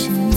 Christmas.